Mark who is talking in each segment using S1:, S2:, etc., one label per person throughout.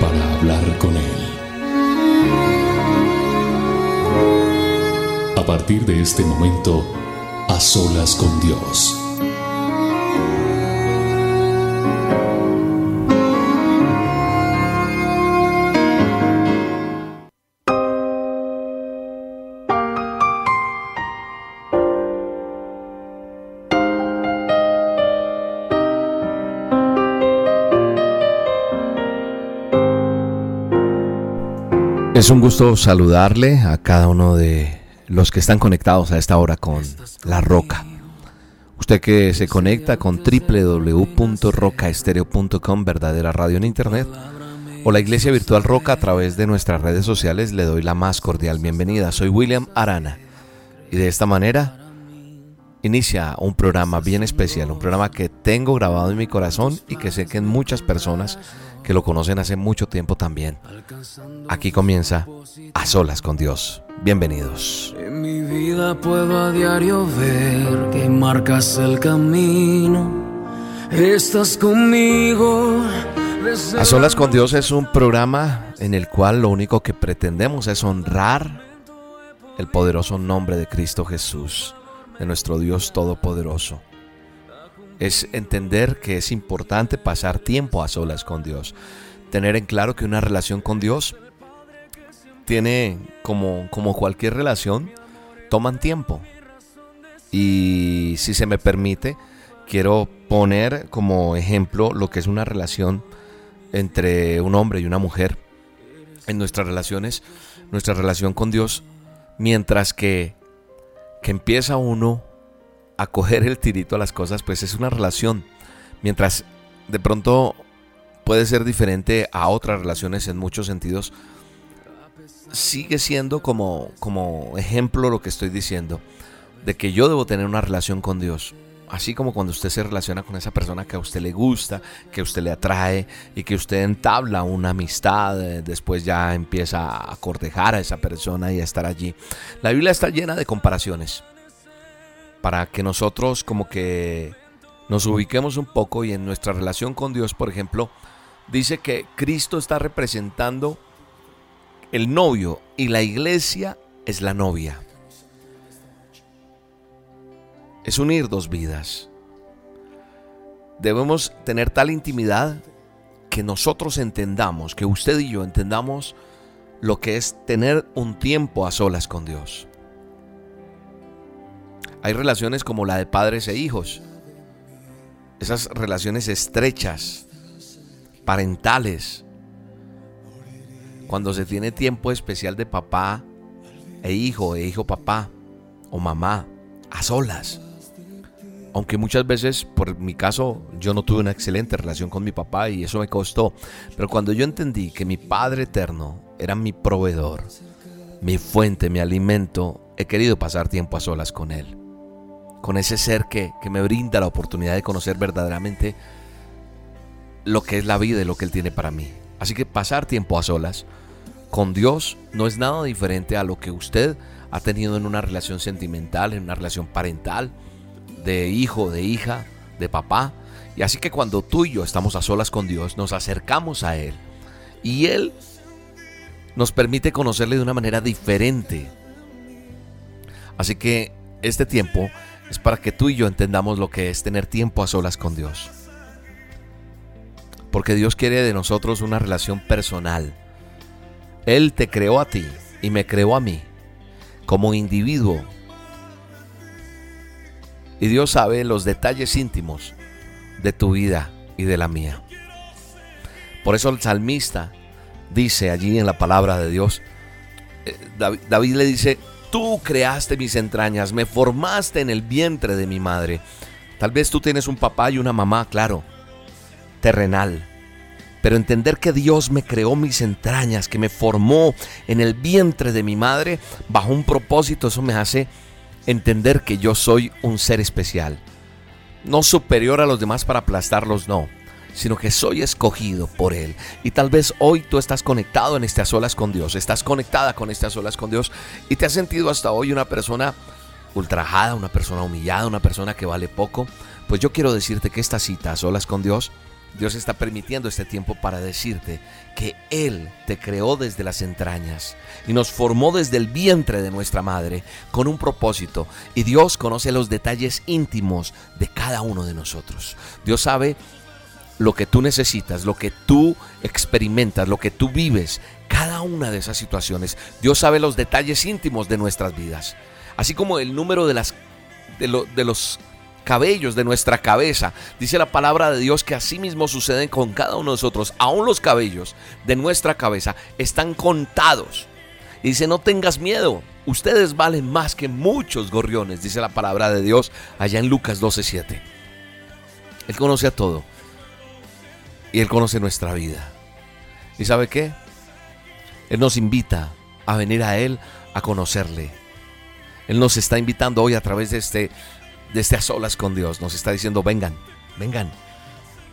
S1: para hablar con Él. A partir de este momento, a solas con Dios.
S2: Es un gusto saludarle a cada uno de los que están conectados a esta hora con La Roca. Usted que se conecta con www.rocaestereo.com, verdadera radio en internet, o la iglesia virtual Roca a través de nuestras redes sociales, le doy la más cordial bienvenida. Soy William Arana y de esta manera inicia un programa bien especial, un programa que tengo grabado en mi corazón y que sé que en muchas personas que lo conocen hace mucho tiempo también. Aquí comienza A Solas con Dios. Bienvenidos.
S3: En mi vida puedo a diario ver que marcas el camino. Estás conmigo.
S2: A Solas con Dios es un programa en el cual lo único que pretendemos es honrar el poderoso nombre de Cristo Jesús, de nuestro Dios Todopoderoso es entender que es importante pasar tiempo a solas con Dios. Tener en claro que una relación con Dios tiene, como, como cualquier relación, toman tiempo. Y si se me permite, quiero poner como ejemplo lo que es una relación entre un hombre y una mujer. En nuestras relaciones, nuestra relación con Dios, mientras que, que empieza uno a coger el tirito a las cosas, pues es una relación. Mientras de pronto puede ser diferente a otras relaciones en muchos sentidos, sigue siendo como, como ejemplo lo que estoy diciendo, de que yo debo tener una relación con Dios. Así como cuando usted se relaciona con esa persona que a usted le gusta, que a usted le atrae y que usted entabla una amistad, eh, después ya empieza a cortejar a esa persona y a estar allí. La Biblia está llena de comparaciones para que nosotros como que nos ubiquemos un poco y en nuestra relación con Dios, por ejemplo, dice que Cristo está representando el novio y la iglesia es la novia. Es unir dos vidas. Debemos tener tal intimidad que nosotros entendamos, que usted y yo entendamos lo que es tener un tiempo a solas con Dios. Hay relaciones como la de padres e hijos. Esas relaciones estrechas, parentales. Cuando se tiene tiempo especial de papá e hijo, e hijo papá o mamá, a solas. Aunque muchas veces, por mi caso, yo no tuve una excelente relación con mi papá y eso me costó. Pero cuando yo entendí que mi Padre Eterno era mi proveedor, mi fuente, mi alimento, he querido pasar tiempo a solas con Él con ese ser que, me brinda la oportunidad de conocer verdaderamente lo que es la vida y lo que Él tiene para mí. Así que pasar tiempo a solas con Dios no es nada diferente a lo que usted ha tenido en una relación sentimental, en una relación parental, de hijo, de hija, de papá. Y así que cuando tú y yo estamos a solas con Dios, nos acercamos a Él. Y Él nos permite conocerle de una manera diferente. Así que este tiempo es para que tú y yo entendamos lo que es tener tiempo a solas con Dios. Porque Dios quiere de nosotros una relación personal. Él te creó a ti y me creó a mí como individuo. Y Dios sabe los detalles íntimos de tu vida y de la mía. Por eso el salmista dice allí en la palabra de Dios, eh, David, le dice, Tú creaste mis entrañas, me formaste en el vientre de mi madre. Tal vez tú tienes un papá y una mamá, claro, terrenal. Pero entender que Dios me creó mis entrañas, que me formó en el vientre de mi madre bajo un propósito, eso me hace entender que yo soy un ser especial. No superior a los demás para aplastarlos, no sino que soy escogido por Él. Y tal vez hoy tú estás conectado en estas olas con Dios, estás conectada con estas olas con Dios y te has sentido hasta hoy una persona ultrajada, una persona humillada, una persona que vale poco. Pues yo quiero decirte que esta cita a solas con Dios, Dios está permitiendo este tiempo para decirte que Él te creó desde las entrañas y nos formó desde el vientre de nuestra madre con un propósito. Y Dios conoce los detalles íntimos de cada uno de nosotros. Dios sabe lo que tú necesitas, lo que tú experimentas, lo que tú vives, cada una de esas situaciones. Dios sabe los detalles íntimos de nuestras vidas, así como el número de, las, de, de los cabellos de nuestra cabeza. Dice la palabra de Dios que así mismo sucede con cada uno de nosotros. Aún los cabellos de nuestra cabeza están contados. Y dice, no tengas miedo. Ustedes valen más que muchos gorriones, dice la palabra de Dios allá en Lucas 12:7. Él conoce a todo y Él conoce nuestra vida. ¿Y sabe qué? Él nos invita a venir a Él a conocerle. Él nos está invitando hoy a través de este, de este a solas con Dios. Nos está diciendo, vengan, vengan,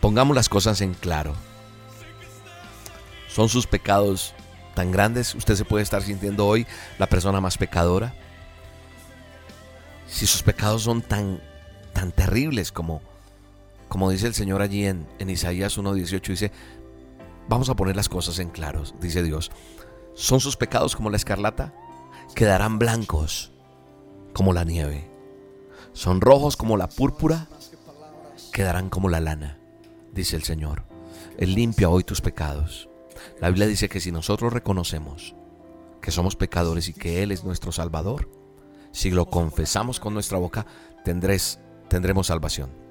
S2: pongamos las cosas en claro. ¿Son sus pecados tan grandes? Usted se puede estar sintiendo hoy la persona más pecadora. Si sus pecados son tan, tan terribles como como dice el Señor allí en, en Isaías 1.18, dice, vamos a poner las cosas en claros, dice Dios. ¿Son sus pecados como la escarlata? Quedarán blancos como la nieve. ¿Son rojos como la púrpura? Quedarán como la lana, dice el Señor. Él limpia hoy tus pecados. La Biblia dice que si nosotros reconocemos que somos pecadores y que Él es nuestro Salvador, si lo confesamos con nuestra boca, tendrés, tendremos salvación.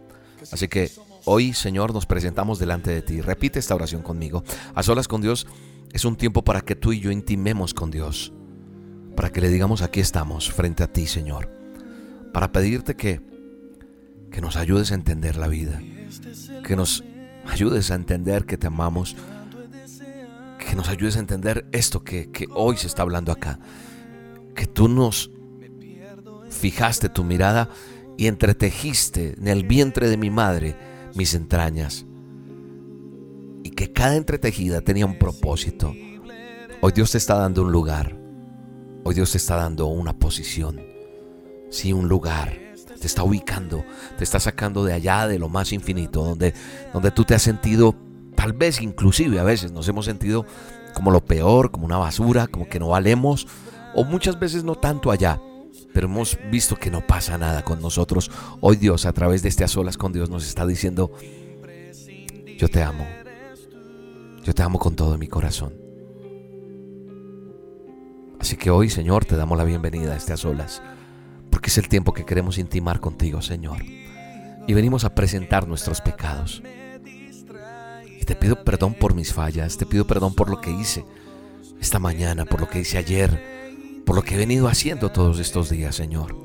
S2: Así que hoy, Señor, nos presentamos delante de ti. Repite esta oración conmigo. A solas con Dios es un tiempo para que tú y yo intimemos con Dios. Para que le digamos, aquí estamos, frente a ti, Señor. Para pedirte que, que nos ayudes a entender la vida. Que nos ayudes a entender que te amamos. Que nos ayudes a entender esto que, que hoy se está hablando acá. Que tú nos fijaste tu mirada y entretejiste en el vientre de mi madre mis entrañas. Y que cada entretejida tenía un propósito. Hoy Dios te está dando un lugar. Hoy Dios te está dando una posición. Sí, un lugar. Te está ubicando. Te está sacando de allá, de lo más infinito, donde, donde tú te has sentido, tal vez inclusive a veces nos hemos sentido como lo peor, como una basura, como que no valemos. O muchas veces no tanto allá pero hemos visto que no pasa nada con nosotros. Hoy Dios, a través de este a solas con Dios, nos está diciendo, yo te amo. Yo te amo con todo mi corazón. Así que hoy, Señor, te damos la bienvenida a este a solas, porque es el tiempo que queremos intimar contigo, Señor. Y venimos a presentar nuestros pecados. Y te pido perdón por mis fallas, te pido perdón por lo que hice esta mañana, por lo que hice ayer, por lo que he venido haciendo todos estos días, Señor.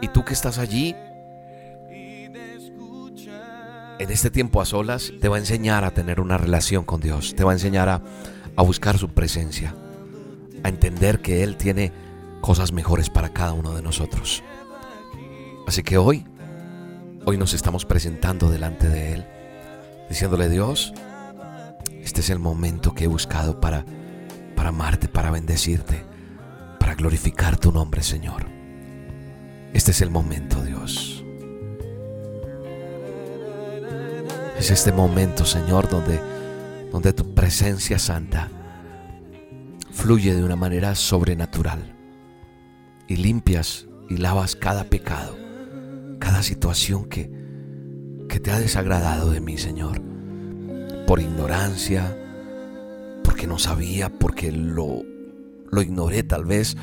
S2: Y tú que estás allí, en este tiempo a solas, te va a enseñar a tener una relación con Dios, te va a enseñar a, a buscar su presencia, a entender que Él tiene cosas mejores para cada uno de nosotros. Así que hoy, hoy nos estamos presentando delante de Él, diciéndole Dios, este es el momento que he buscado para, para amarte, para bendecirte glorificar tu nombre, Señor. Este es el momento, Dios. Es este momento, Señor, donde, donde tu presencia santa fluye de una manera sobrenatural y limpias y lavas cada pecado, cada situación que, que te ha desagradado de mí, Señor, por ignorancia, porque no sabía, porque lo lo ignoré tal vez.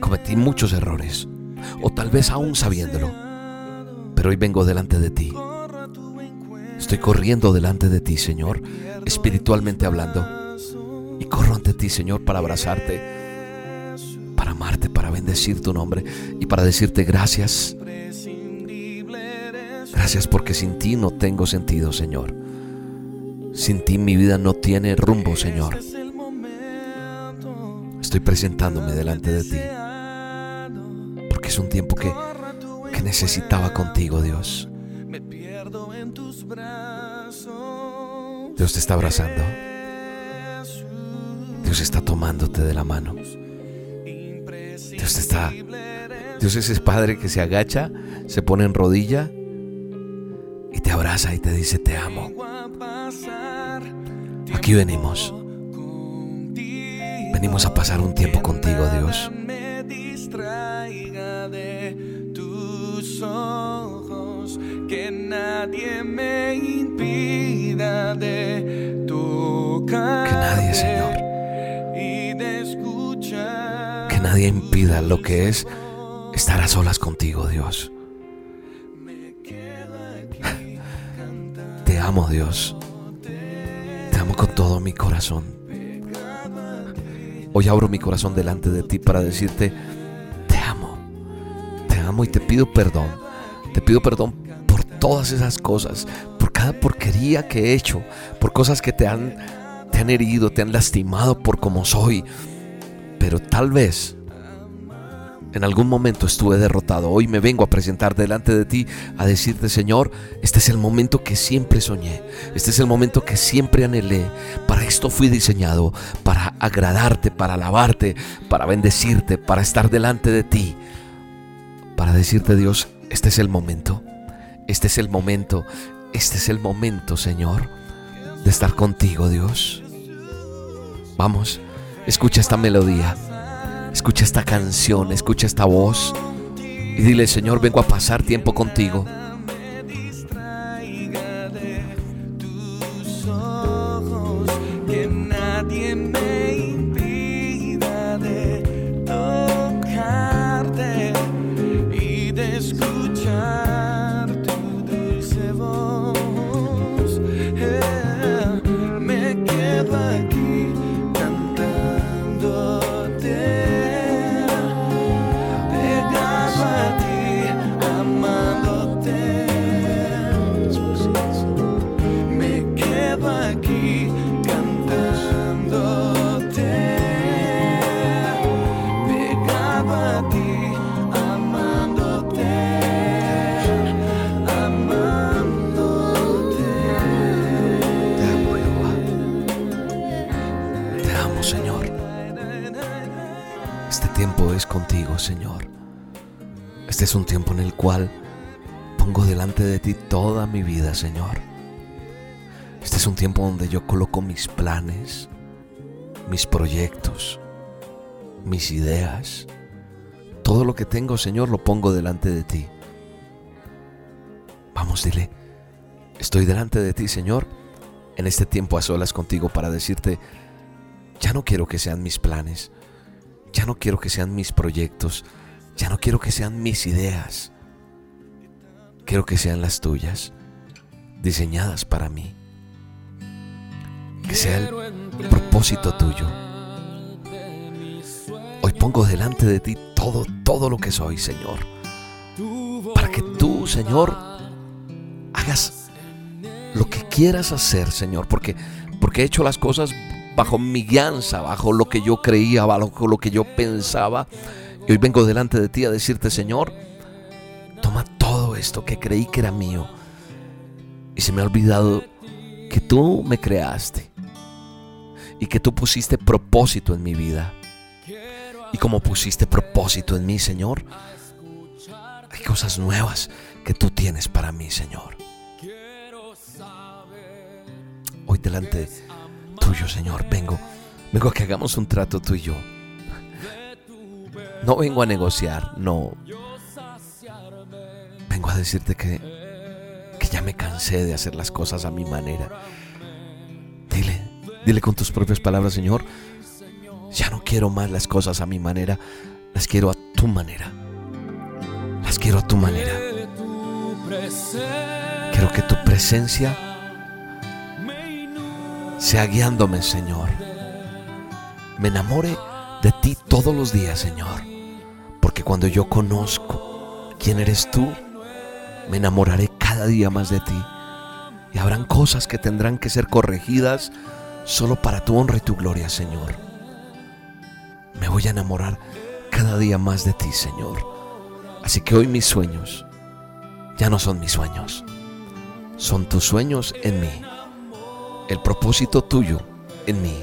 S2: Cometí muchos errores, o tal vez aún sabiéndolo. Pero hoy vengo delante de ti. Estoy corriendo delante de ti, Señor, espiritualmente hablando. Y corro ante ti, Señor, para abrazarte, para amarte, para bendecir tu nombre y para decirte gracias. Gracias porque sin ti no tengo sentido, Señor. Sin ti mi vida no tiene rumbo, Señor. Estoy presentándome delante de ti. Porque es un tiempo que, que necesitaba contigo, Dios. Dios te está abrazando. Dios está tomándote de la mano. Dios te está. Dios es ese padre que se agacha, se pone en rodilla y te abraza y te dice te amo. Aquí venimos. Venimos a pasar un tiempo contigo, Dios.
S3: que nadie me impida de tocar.
S2: Que nadie, Señor. Que nadie impida lo que es estar a solas contigo, Dios. Te amo, Dios. Te amo con todo mi corazón. Hoy abro mi corazón delante de ti para decirte, te amo. Te amo y te pido perdón. Te pido perdón por todas esas cosas, por cada porquería que he hecho, por cosas que te han, te han herido, te han lastimado por como soy. Pero tal vez en algún momento estuve derrotado. Hoy me vengo a presentar delante de ti a decirte, Señor, este es el momento que siempre soñé. Este es el momento que siempre anhelé. Para esto fui diseñado, para agradarte, para alabarte, para bendecirte, para estar delante de ti. Para decirte, Dios, este es el momento. Este es el momento. Este es el momento, Señor, de estar contigo, Dios. Vamos, escucha esta melodía. Escucha esta canción, escucha esta voz y dile, Señor, vengo a pasar tiempo contigo. Contigo, Señor. Este es un tiempo en el cual pongo delante de ti toda mi vida, Señor. Este es un tiempo donde yo coloco mis planes, mis proyectos, mis ideas. Todo lo que tengo, Señor, lo pongo delante de ti. Vamos, dile, estoy delante de ti, Señor, en este tiempo a solas contigo para decirte, ya no quiero que sean mis planes, ya no quiero que sean mis proyectos, ya no quiero que sean mis ideas, quiero que sean las tuyas, diseñadas para mí, que sea el propósito tuyo. Hoy pongo delante de ti todo, todo lo que soy, Señor, para que tú, Señor, hagas lo que quieras hacer, Señor, porque, porque he hecho las cosas bajo mi guianza, bajo lo que yo creía, bajo lo que yo pensaba. Y hoy vengo delante de ti a decirte, Señor, toma todo esto que creí que era mío. Y se me ha olvidado que tú me creaste y que tú pusiste propósito en mi vida. Y como pusiste propósito en mí, Señor, hay cosas nuevas que tú tienes para mí, Señor. Hoy delante tuyo, Señor, vengo, vengo a que hagamos un trato tú y yo. No vengo a negociar, no. Vengo a decirte que, que ya me cansé de hacer las cosas a mi manera. Dile, dile con tus propias palabras, Señor, ya no quiero más las cosas a mi manera, las quiero a tu manera. Las quiero a tu manera. Quiero que tu presencia sea guiándome, Señor. Me enamore de ti todos los días, Señor. Porque cuando yo conozco quién eres tú, me enamoraré cada día más de ti. Y habrán cosas que tendrán que ser corregidas solo para tu honra y tu gloria, Señor. Me voy a enamorar cada día más de ti, Señor. Así que hoy mis sueños ya no son mis sueños, son tus sueños en mí, el propósito tuyo en mí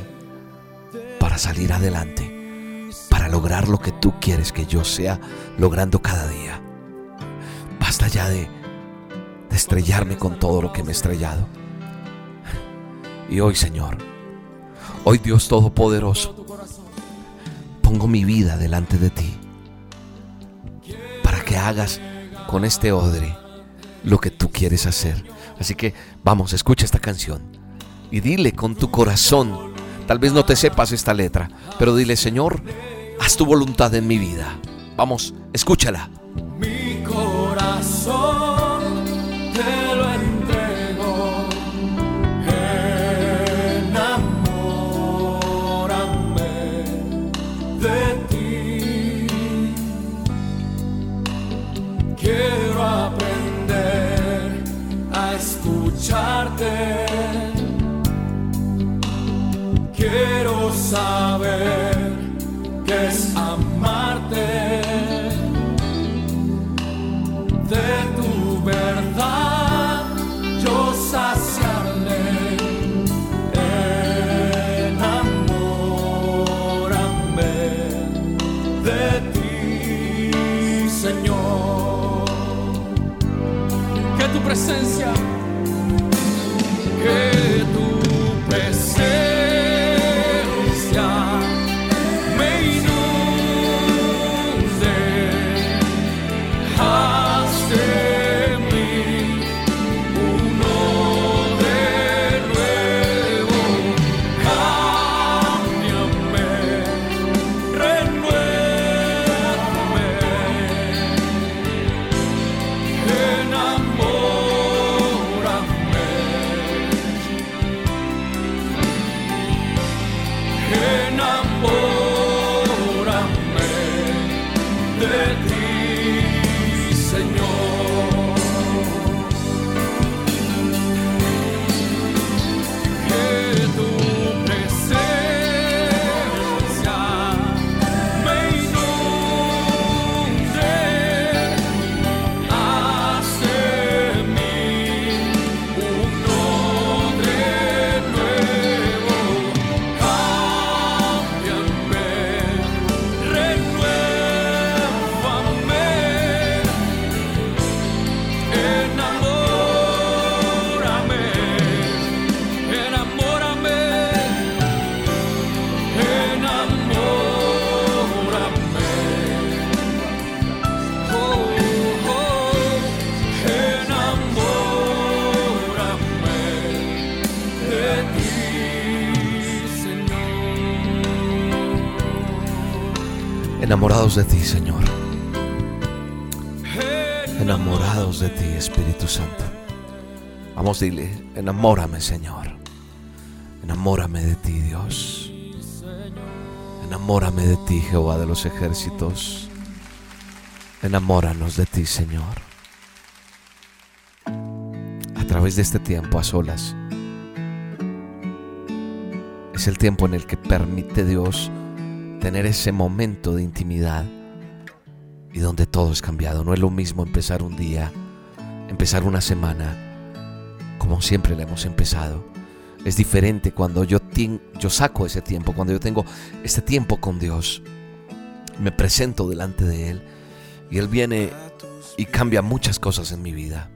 S2: para salir adelante, para lograr lo que tú quieres que yo sea logrando cada día. Basta ya de, estrellarme con todo lo que me he estrellado. Y hoy, Señor, hoy Dios Todopoderoso, pongo mi vida delante de ti para que hagas con este odre lo que tú quieres hacer. Así que vamos, escucha esta canción y dile con tu corazón, tal vez no te sepas esta letra, pero dile, Señor, haz tu voluntad en mi vida. Vamos, escúchala.
S3: Mi corazón saber qué es amarte. De tu verdad yo saciarme enamórame de ti Señor. Que tu presencia que de ti, Señor.
S2: Enamorados de ti, Espíritu Santo. Vamos, dile, enamórame, Señor. Enamórame de ti, Dios. Enamórame de ti, Jehová de los ejércitos. Enamóranos de ti, Señor. A través de este tiempo a solas. Es el tiempo en el que permite Dios tener ese momento de intimidad y donde todo es cambiado. No es lo mismo empezar un día, empezar una semana, como siempre le hemos empezado. Es diferente cuando yo, yo saco ese tiempo, cuando yo tengo este tiempo con Dios. Me presento delante de Él y Él viene y cambia muchas cosas en mi vida.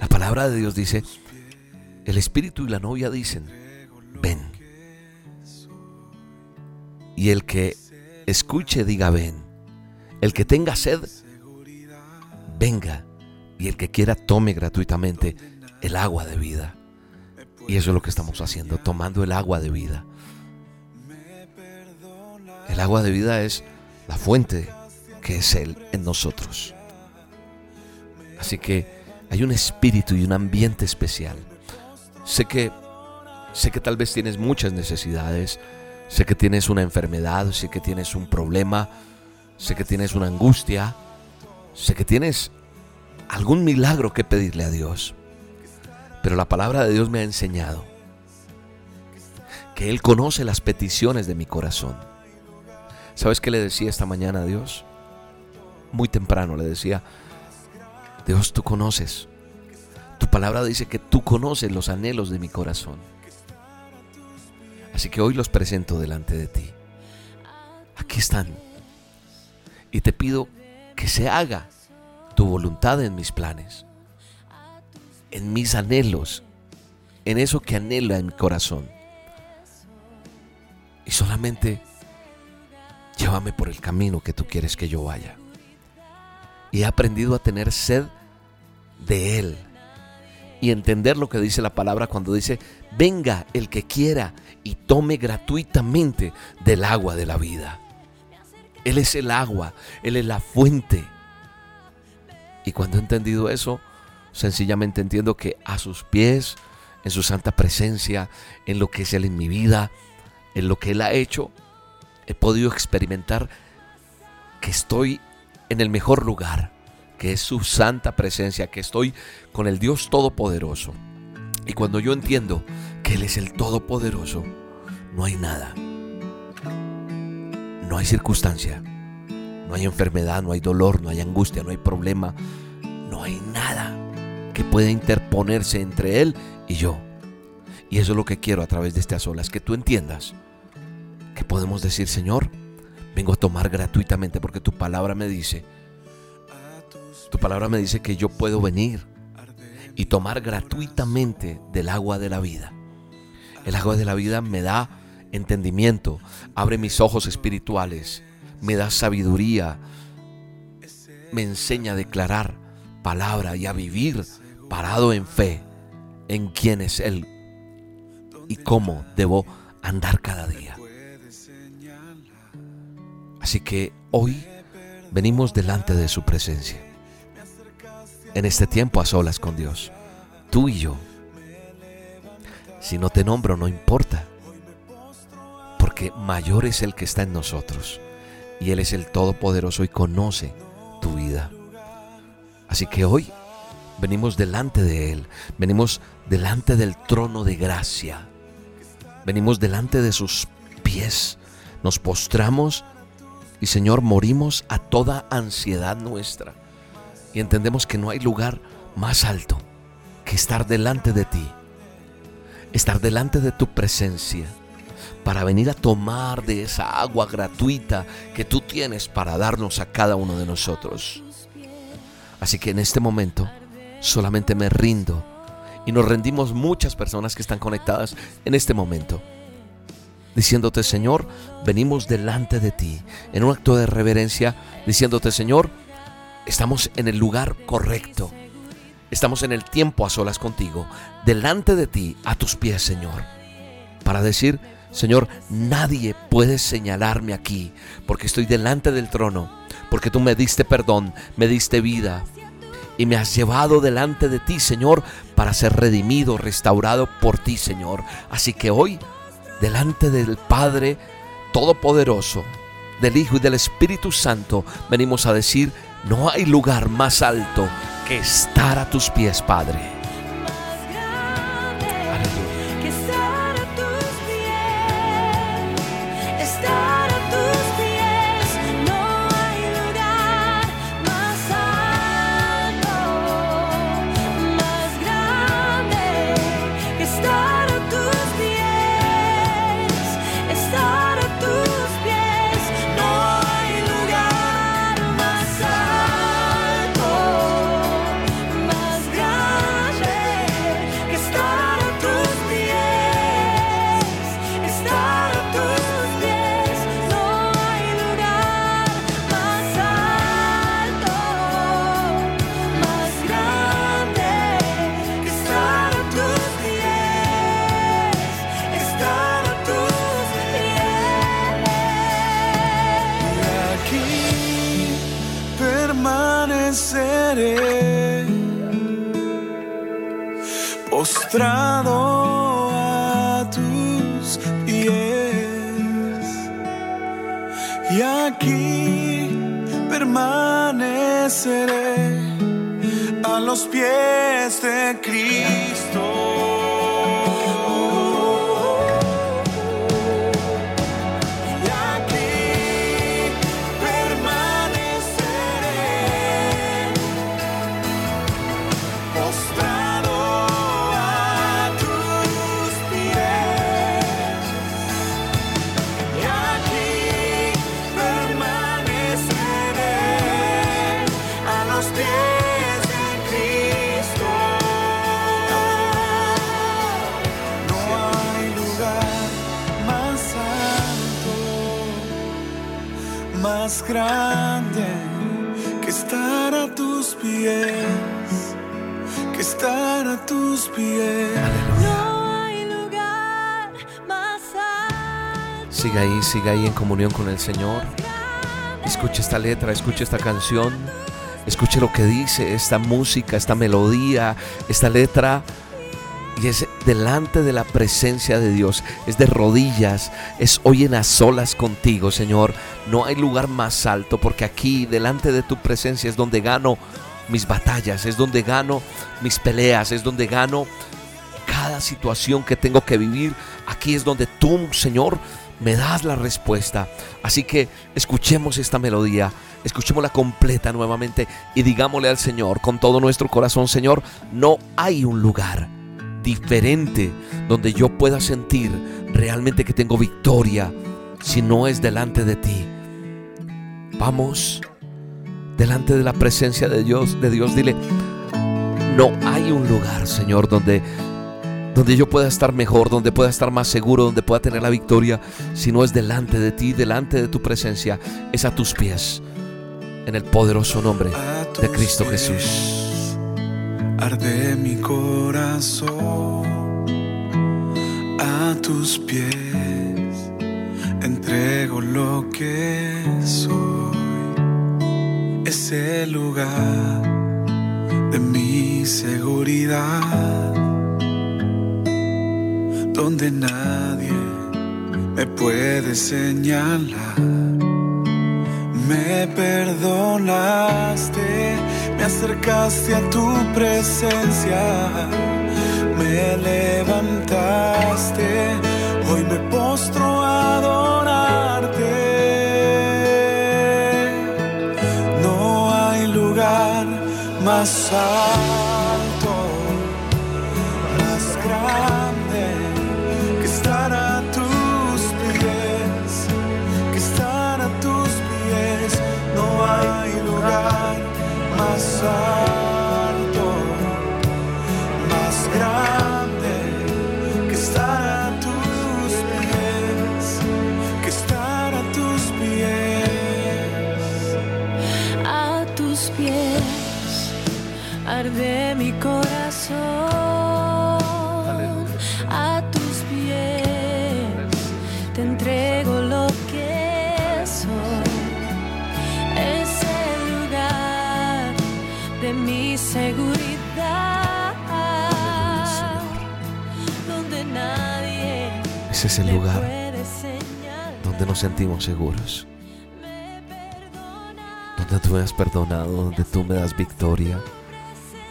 S2: La palabra de Dios dice, el Espíritu y la novia dicen, ven. Y el que escuche diga ven. El que tenga sed, venga. Y el que quiera tome gratuitamente el agua de vida. Y eso es lo que estamos haciendo, tomando el agua de vida. El agua de vida es la fuente que es Él en nosotros. Así que hay un espíritu y un ambiente especial. Sé que sé que tal vez tienes muchas necesidades, sé que tienes una enfermedad, sé que tienes un problema, sé que tienes una angustia, sé que tienes algún milagro que pedirle a Dios. Pero la palabra de Dios me ha enseñado que Él conoce las peticiones de mi corazón. ¿Sabes qué le decía esta mañana a Dios? Muy temprano le decía, Dios, tú conoces. Tu palabra dice que tú conoces los anhelos de mi corazón. Así que hoy los presento delante de ti. Aquí están. Y te pido que se haga tu voluntad en mis planes, en mis anhelos, en eso que anhela en mi corazón. Y solamente llévame por el camino que tú quieres que yo vaya. Y he aprendido a tener sed de Él y entender lo que dice la palabra cuando dice, venga el que quiera y tome gratuitamente del agua de la vida. Él es el agua, Él es la fuente. Y cuando he entendido eso, sencillamente entiendo que a sus pies, en su santa presencia, en lo que es Él en mi vida, en lo que Él ha hecho, he podido experimentar que estoy en el mejor lugar que es su santa presencia, que estoy con el Dios Todopoderoso. Y cuando yo entiendo que Él es el Todopoderoso, no hay nada. No hay circunstancia. No hay enfermedad, no hay dolor, no hay angustia, no hay problema. No hay nada que pueda interponerse entre Él y yo. Y eso es lo que quiero a través de estas olas, que tú entiendas que podemos decir, Señor, vengo a tomar gratuitamente porque tu palabra me dice tu palabra me dice que yo puedo venir y tomar gratuitamente del agua de la vida. El agua de la vida me da entendimiento, abre mis ojos espirituales, me da sabiduría, me enseña a declarar palabra y a vivir parado en fe en quién es Él y cómo debo andar cada día. Así que hoy venimos delante de su presencia en este tiempo a solas con Dios, tú y yo. Si no te nombro, no importa, porque mayor es el que está en nosotros, y Él es el Todopoderoso y conoce tu vida. Así que hoy venimos delante de Él, venimos delante del trono de gracia, venimos delante de sus pies, nos postramos y Señor, morimos a toda ansiedad nuestra y entendemos que no hay lugar más alto que estar delante de ti, estar delante de tu presencia, para venir a tomar de esa agua gratuita que tú tienes para darnos a cada uno de nosotros. Así que en este momento solamente me rindo y nos rendimos muchas personas que están conectadas en este momento. Diciéndote, Señor, venimos delante de ti en un acto de reverencia, diciéndote, Señor, Estamos en el lugar correcto. Estamos en el tiempo a solas contigo, delante de ti, a tus pies, Señor. Para decir, Señor, nadie puede señalarme aquí, porque estoy delante del trono, porque tú me diste perdón, me diste vida, y me has llevado delante de ti, Señor, para ser redimido, restaurado por ti, Señor. Así que hoy, delante del Padre Todopoderoso, del Hijo y del Espíritu Santo, venimos a decir, no hay lugar más alto que estar a tus pies, Padre.
S4: No hay lugar más alto.
S2: Siga ahí, siga ahí en comunión con el Señor. Escuche esta letra, escuche esta canción. Escuche lo que dice esta música, esta melodía, esta letra. Y es delante de la presencia de Dios, es de rodillas, es hoy en a solas contigo, Señor. No hay lugar más alto porque aquí, delante de tu presencia, es donde gano mis batallas, es donde gano mis peleas, es donde gano cada situación que tengo que vivir. Aquí es donde tú, Señor, me das la respuesta. Así que escuchemos esta melodía, escuchémosla completa nuevamente y digámosle al Señor con todo nuestro corazón, Señor, no hay un lugar diferente donde yo pueda sentir realmente que tengo victoria si no es delante de ti. Vamos delante de la presencia de Dios, de Dios, dile, no hay un lugar, Señor, donde donde yo pueda estar mejor, donde pueda estar más seguro, donde pueda tener la victoria, si no es delante de ti, delante de tu presencia, es a tus pies, en el poderoso nombre de Cristo
S4: pies
S2: Jesús.
S4: Arde mi corazón a tus pies. Entrego lo que soy. Es el lugar de mi seguridad. Donde nadie me puede señalar. Me perdonaste, me acercaste a tu presencia, me levantaste, hoy me postro más
S5: te entrego lo que soy. Es el lugar de mi seguridad. Donde nadie
S2: Ese es el lugar donde nos sentimos seguros, donde tú me has perdonado, donde tú me das victoria,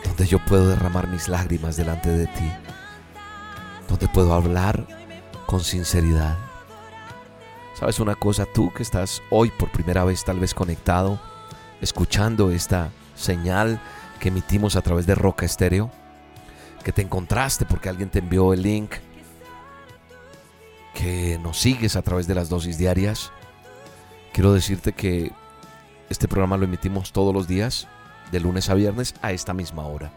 S2: donde yo puedo derramar mis lágrimas delante de ti, donde puedo hablar con sinceridad. ¿Sabes una cosa? Tú que estás hoy por primera vez tal vez conectado, escuchando esta señal que emitimos a través de Roca Estéreo, que te encontraste porque alguien te envió el link, que nos sigues a través de las dosis diarias, quiero decirte que este programa lo emitimos todos los días, de lunes a viernes, a esta misma hora.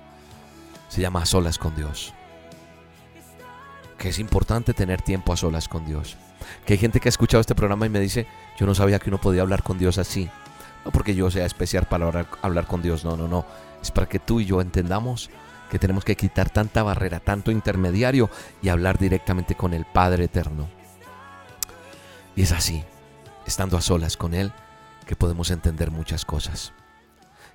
S2: Se llama Solas con Dios. Que es importante tener tiempo a solas con Dios. Que hay gente que ha escuchado este programa y me dice, yo no sabía que uno podía hablar con Dios así. No porque yo sea especial para hablar, hablar con Dios, no, no, no. Es para que tú y yo entendamos que tenemos que quitar tanta barrera, tanto intermediario y hablar directamente con el Padre Eterno. Y es así, estando a solas con Él, que podemos entender muchas cosas.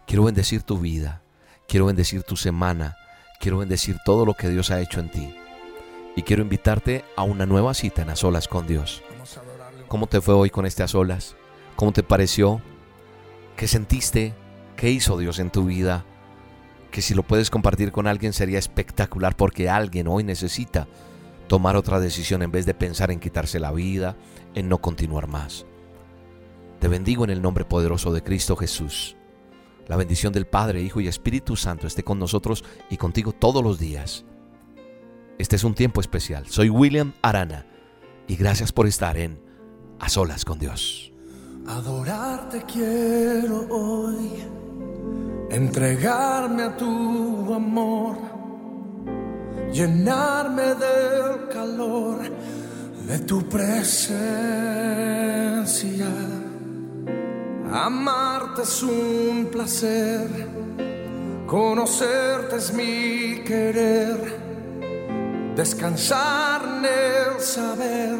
S2: Quiero bendecir tu vida, quiero bendecir tu semana, quiero bendecir todo lo que Dios ha hecho en ti. Y quiero invitarte a una nueva cita en A Solas con Dios. ¿Cómo te fue hoy con este A Solas? ¿Cómo te pareció? ¿Qué sentiste? ¿Qué hizo Dios en tu vida? que si lo puedes compartir con alguien sería espectacular porque alguien hoy necesita tomar otra decisión en vez de pensar en quitarse la vida, en no continuar más. Te bendigo en el nombre poderoso de Cristo Jesús. La bendición del Padre, Hijo y Espíritu Santo esté con nosotros y contigo todos los días. Este es un tiempo especial. Soy William Arana y gracias por estar en A Solas con Dios.
S6: Adorarte quiero hoy, entregarme a tu amor, llenarme del calor de tu presencia. Amarte es un placer, conocerte es mi querer, descansar en el saber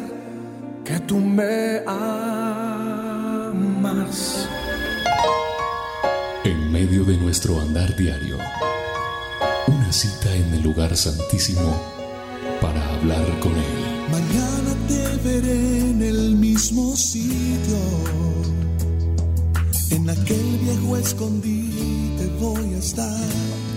S6: que tú me amas.
S1: En medio de nuestro andar diario, una cita en el lugar santísimo para hablar con Él.
S7: Mañana te veré en el mismo sitio. En aquel viejo escondite voy a estar.